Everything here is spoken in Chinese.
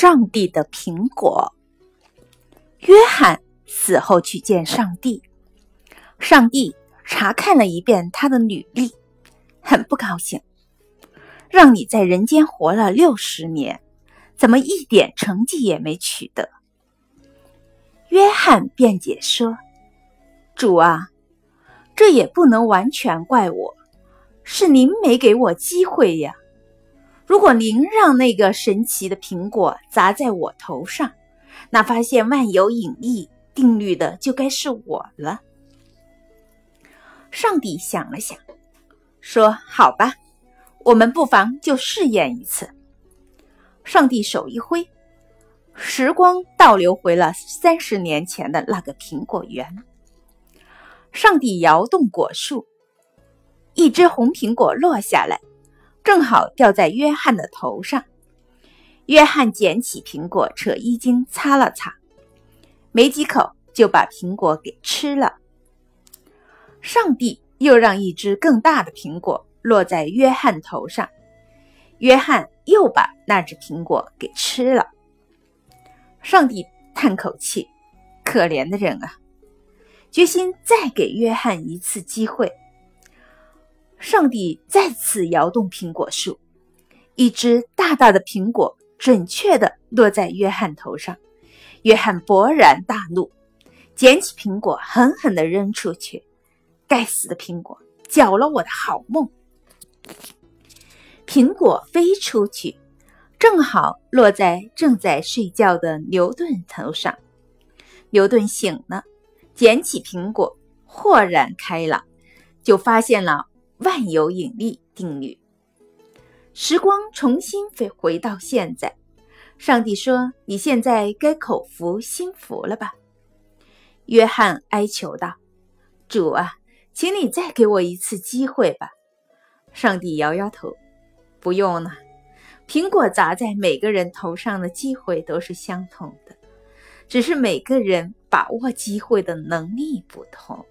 上帝的苹果。约翰死后去见上帝，上帝查看了一遍他的履历，很不高兴。让你在人间活了六十年，怎么一点成绩也没取得？约翰辩解说：“主啊，这也不能完全怪我，是您没给我机会呀。”如果您让那个神奇的苹果砸在我头上，那发现万有引力定律的就该是我了。上帝想了想，说：“好吧，我们不妨就试验一次。”上帝手一挥，时光倒流回了三十年前的那个苹果园。上帝摇动果树，一只红苹果落下来。正好掉在约翰的头上，约翰捡起苹果，扯衣襟擦了擦，没几口就把苹果给吃了。上帝又让一只更大的苹果落在约翰头上，约翰又把那只苹果给吃了。上帝叹口气：“可怜的人啊！”决心再给约翰一次机会。上帝再次摇动苹果树，一只大大的苹果准确地落在约翰头上。约翰勃然大怒，捡起苹果狠狠地扔出去。该死的苹果，搅了我的好梦！苹果飞出去，正好落在正在睡觉的牛顿头上。牛顿醒了，捡起苹果，豁然开朗，就发现了。万有引力定律。时光重新飞回到现在，上帝说：“你现在该口服心服了吧？”约翰哀求道：“主啊，请你再给我一次机会吧。”上帝摇摇头：“不用了。苹果砸在每个人头上的机会都是相同的，只是每个人把握机会的能力不同。”